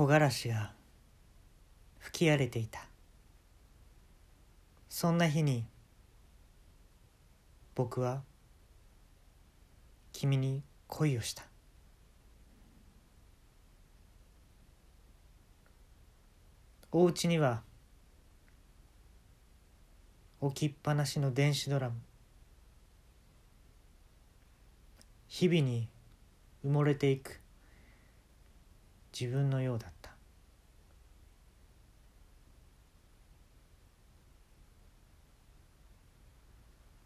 木枯らしが吹き荒れていた。そんな日に僕は君に恋をした。お家には置きっぱなしの電子ドラム日々に埋もれていく。自分のようだった。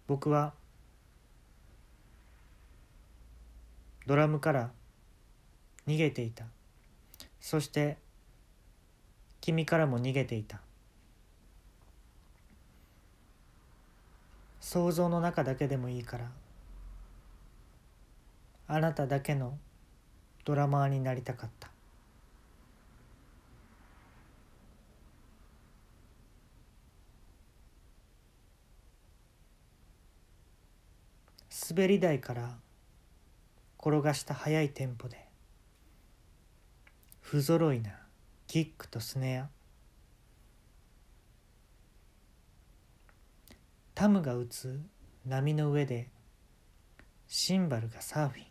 僕はドラムから逃げていた。そして君からも逃げていた。想像の中だけでもいいからあなただけのドラマーになりたかった。滑り台から転がした速いテンポで不揃いなキックとスネア。タムが打つ波の上でシンバルがサーフィン。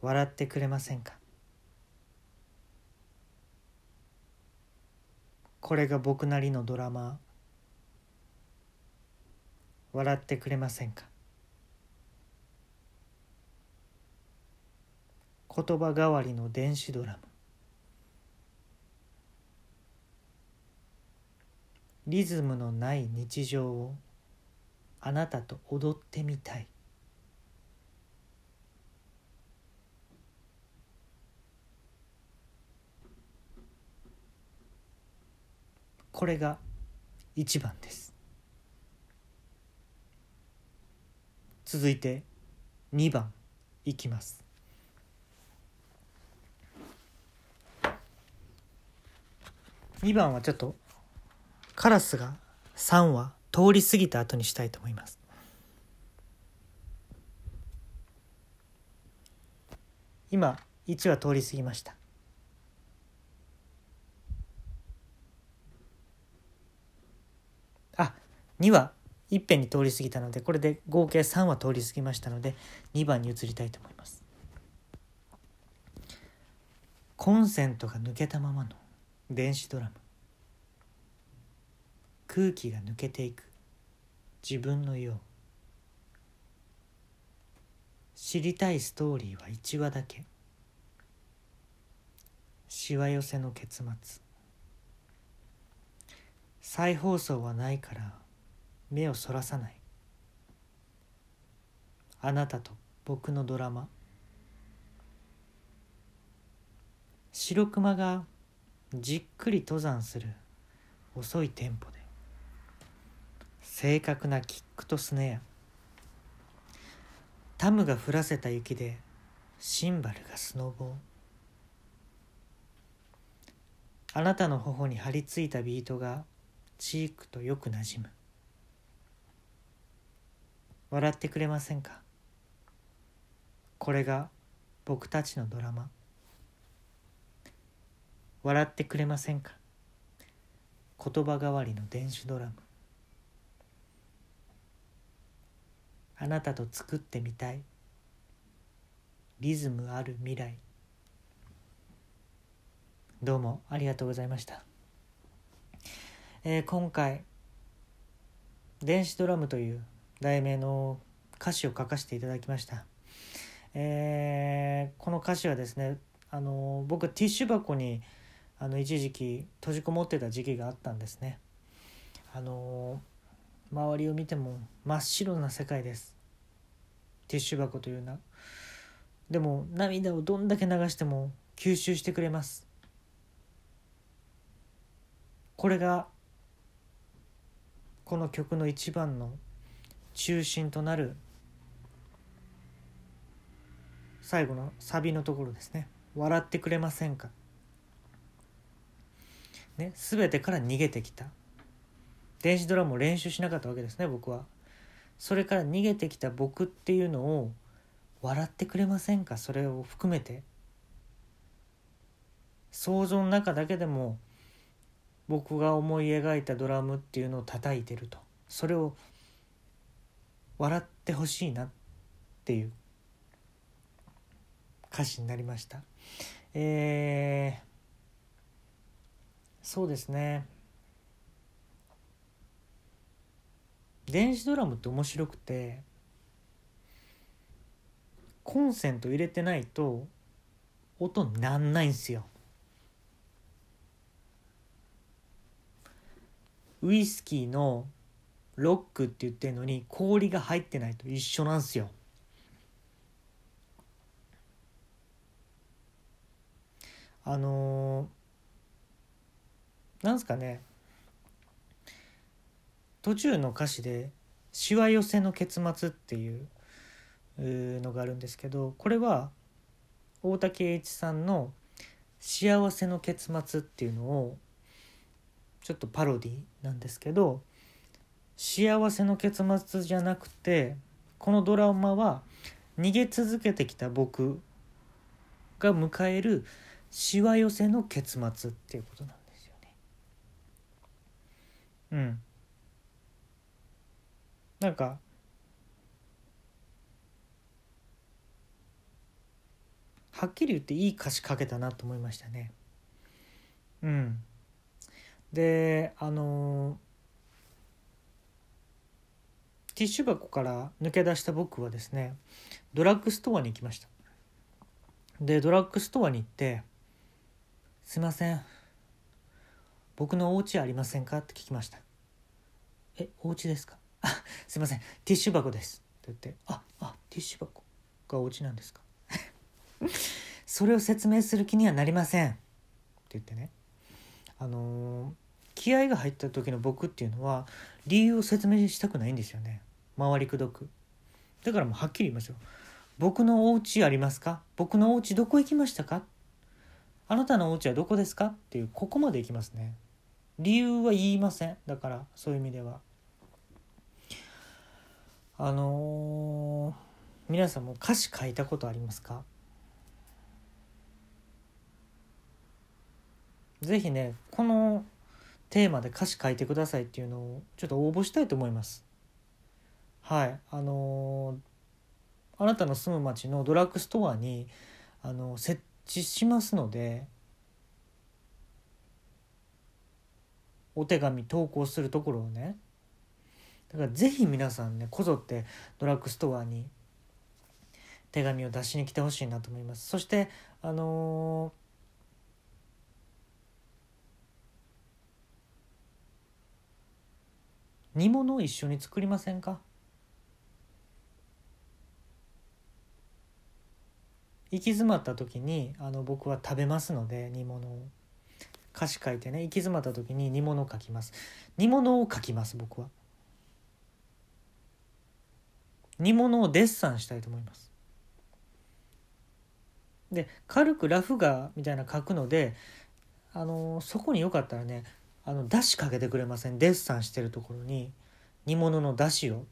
笑ってくれませんか？これが僕なりのドラマ。笑ってくれませんか？言葉代わりの電子ドラム。リズムのない日常をあなたと踊ってみたい。これが一番です。続いて2番いきます。2番はちょっとカラスが3羽通り過ぎた後にしたいと思います。今1羽通り過ぎました。あ2羽いっぺんに通り過ぎたのでこれで合計3羽通り過ぎましたので2番に移りたいと思います。コンセントが抜けたままの電子ドラム。空気が抜けていく。自分のよう知りたいストーリーは1話だけ。しわ寄せの結末。再放送はないから目をそらさない。あなたと僕のドラマ。白熊がじっくり登山する。遅いテンポで。正確なキックとスネア。タムが降らせた雪で。シンバルがスノボー。あなたの頬に張り付いたビートがチークとよくなじむ。笑ってくれませんか？これが僕たちのドラマ。笑ってくれませんか？言葉代わりの電子ドラムあなたと作ってみたい。リズムある未来。どうもありがとうございました、えー、今回「電子ドラム」という題名の歌詞を書かせていただきました、えー、この歌詞はですねあの僕ティッシュ箱にあの一時期閉じこもってた時期があったんですね。あの周りを見ても真っ白な世界です。ティッシュ箱というなでも涙をどんだけ流しても吸収してくれます。これがこの曲の一番の中心となる最後のサビのところですね「笑ってくれませんか?」ね全てから逃げてきた。電子ドラムを練習しなかったわけですね僕は。それから逃げてきた僕っていうのを笑ってくれませんか？それを含めて。想像の中だけでも僕が思い描いたドラムっていうのを叩いてると。それを笑ってほしいなっていう歌詞になりました。えー、そうですね。電子ドラムって面白くてコンセント入れてないと音になんないんすよ。ウイスキーのロックって言ってるのに氷が入ってないと一緒なんすよ。あのー、なんすかね。途中の歌詞で「しわ寄せの結末」っていうのがあるんですけどこれは大竹栄一さんの「幸せの結末」っていうのをちょっとパロディなんですけど幸せの結末じゃなくてこのドラマは逃げ続けてきた僕が迎えるしわ寄せの結末っていうことなんですよね。うんなんかはっきり言っていい歌詞書けたなと思いましたね。うん、であのティッシュ箱から抜け出した僕はですねドラッグストアに行きました。でドラッグストアに行って「すいません僕のお家ありませんか?」って聞きました「えお家ですか？あすいませんティッシュ箱です」って言って「ああティッシュ箱がお家なんですか? 」それを説明する気にはなりません。って言ってね。あのー、気合が入った時の僕っていうのは理由を説明したくないんですよね。回りくどく。だからもうはっきり言いますよ。僕のお家ありますか？僕のお家どこ行きましたか？あなたのお家はどこですか？っていうここまで行きますね。理由は言いません。だからそういう意味では。あのー、皆さんも歌詞書いたことありますか？ぜひねこのテーマで歌詞書いてくださいっていうのをちょっと応募したいと思います。はい。あのー、あなたの住む町のドラッグストアにあの設置しますのでお手紙投稿するところをね。だからぜひ皆さんねこぞってドラッグストアに手紙を出しに来てほしいなと思います。そしてあのー、煮物を一緒に作りませんか？行き詰まった時にあの僕は食べますので煮物を。歌詞書いてね行き詰まった時に煮物を書きます。煮物を書きます僕は。煮物をデッサンしたいと思います。で軽くラフ画みたいな書くのであのそこによかったらねあのだしかけてくれません？デッサンしてるところに煮物のだしを。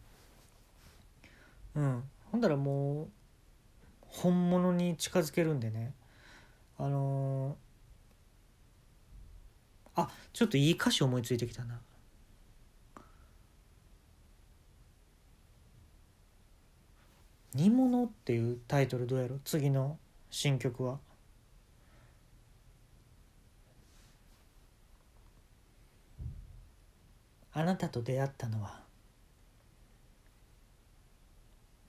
うん。ほんだらもう本物に近づけるんでね。あのー、あちょっといい歌詞思いついてきたな。煮物っていうタイトルどうやろ？次の新曲は。あなたと出会ったのは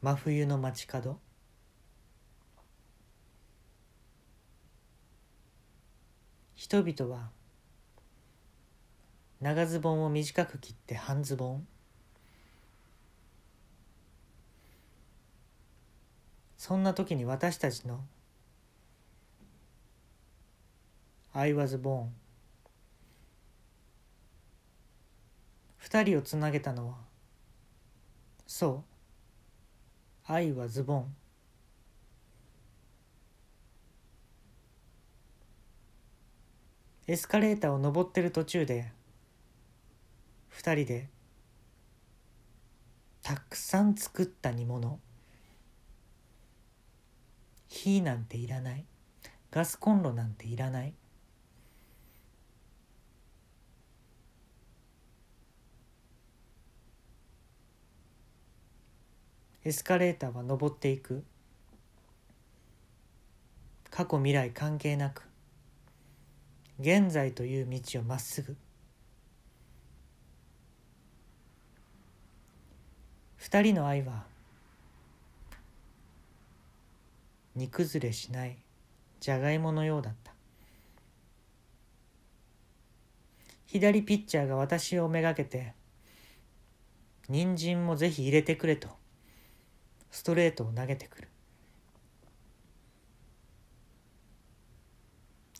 真冬の街角？人々は長ズボンを短く切って半ズボン？そんな時に私たちの I was born 二人をつなげたのは。そう。愛はズボン。エスカレーターを登ってる途中で二人でたくさん作った煮物。火なんていらない。ガスコンロなんていらない。エスカレーターは登っていく。過去未来関係なく。現在という道をまっすぐ。二人の愛は煮崩れしないじゃがいものようだった。左ピッチャーが私をめがけて人参もぜひ入れてくれと。ストレートを投げてくる。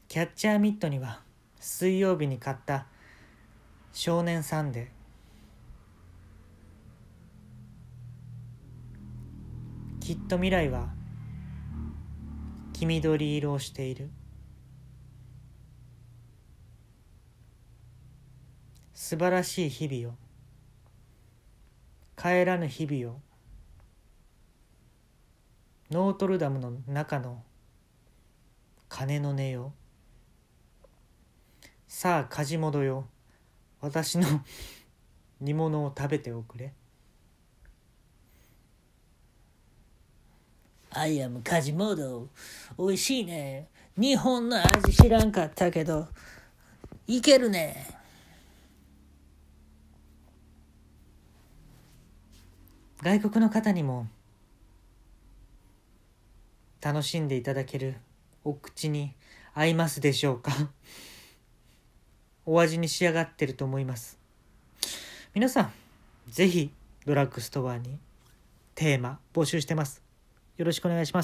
キャッチャーミットには水曜日に買った少年サンデーきっと未来は黄緑色をしている。素晴らしい日々を帰らぬ日々をノートルダムの中の鐘の音よ。さあ梶本よ。私の煮物を食べておくれ。アイアムカジモードおいしいね。日本の味知らんかったけど。いけるね。外国の方にも楽しんでいただけるお口に合いますでしょうか？お味に仕上がってると思います。皆さんぜひドラッグストアにテーマ募集してます。よろしくお願いします。